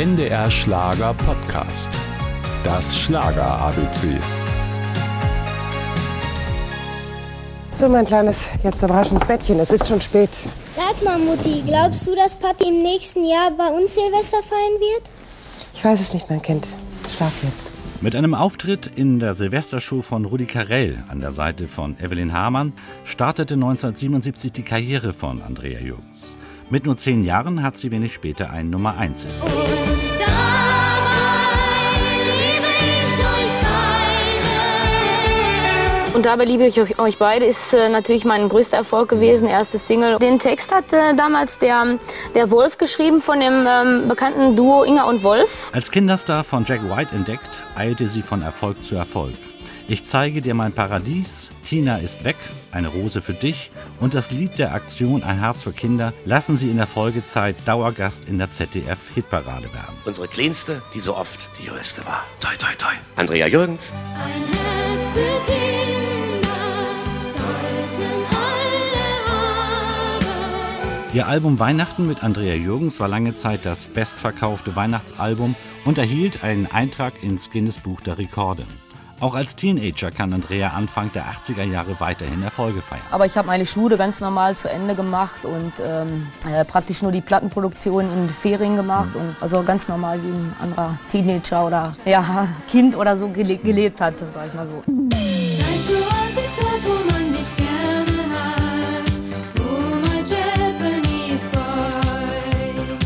NDR Schlager Podcast. Das Schlager ABC. So, mein Kleines, jetzt aber rasch ins Bettchen. Es ist schon spät. Sag mal, Mutti, glaubst du, dass Papi im nächsten Jahr bei uns Silvester feiern wird? Ich weiß es nicht, mein Kind. Schlaf jetzt. Mit einem Auftritt in der Silvestershow von Rudi Carell an der Seite von Evelyn Hamann startete 1977 die Karriere von Andrea Jürgens. Mit nur zehn Jahren hat sie wenig später einen Nummer 1 Hit. Und dabei liebe ich euch beide. Und dabei liebe ich euch, euch beide ist äh, natürlich mein größter Erfolg gewesen, erste Single. Den Text hat äh, damals der, der Wolf geschrieben von dem ähm, bekannten Duo Inga und Wolf. Als Kinderstar von Jack White entdeckt, eilte sie von Erfolg zu Erfolg. Ich zeige dir mein Paradies, Tina ist weg, eine Rose für dich und das Lied der Aktion Ein Herz für Kinder lassen sie in der Folgezeit Dauergast in der ZDF-Hitparade werden. Unsere Kleinste, die so oft die Größte war. Toi, toi, toi. Andrea Jürgens. Ein Herz für Kinder sollten alle haben. Ihr Album Weihnachten mit Andrea Jürgens war lange Zeit das bestverkaufte Weihnachtsalbum und erhielt einen Eintrag ins Guinness Buch der Rekorde. Auch als Teenager kann Andrea Anfang der 80er Jahre weiterhin Erfolge feiern. Aber ich habe meine Schule ganz normal zu Ende gemacht und ähm, äh, praktisch nur die Plattenproduktion in den Ferien gemacht und also ganz normal wie ein anderer Teenager oder ja, Kind oder so gele gelebt hat, sag ich mal so.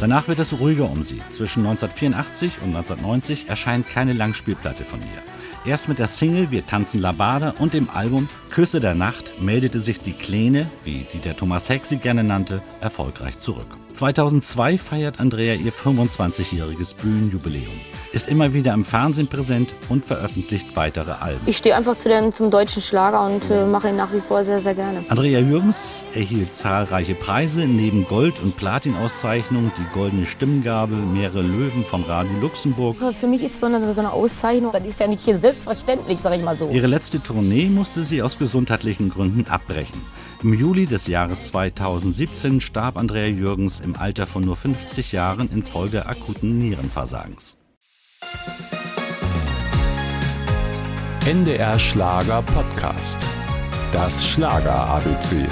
Danach wird es ruhiger um sie. Zwischen 1984 und 1990 erscheint keine Langspielplatte von ihr. Erst mit der Single Wir tanzen Labada und dem Album Küsse der Nacht meldete sich die Kleine, wie Dieter Thomas Heck sie gerne nannte, erfolgreich zurück. 2002 feiert Andrea ihr 25-jähriges Bühnenjubiläum, ist immer wieder im Fernsehen präsent und veröffentlicht weitere Alben. Ich stehe einfach zu dem, zum deutschen Schlager und äh, mache ihn nach wie vor sehr, sehr gerne. Andrea Jürgens erhielt zahlreiche Preise, neben Gold- und Platinauszeichnungen, die Goldene Stimmgabel, mehrere Löwen vom Radio Luxemburg. Für mich ist so eine, so eine Auszeichnung, das ist ja nicht hier selbstverständlich, sag ich mal so. Ihre letzte Tournee musste sie aus gesundheitlichen Gründen abbrechen. Im Juli des Jahres 2017 starb Andrea Jürgens im Alter von nur 50 Jahren infolge akuten Nierenversagens. NDR Schlager Podcast. Das Schlager ABC.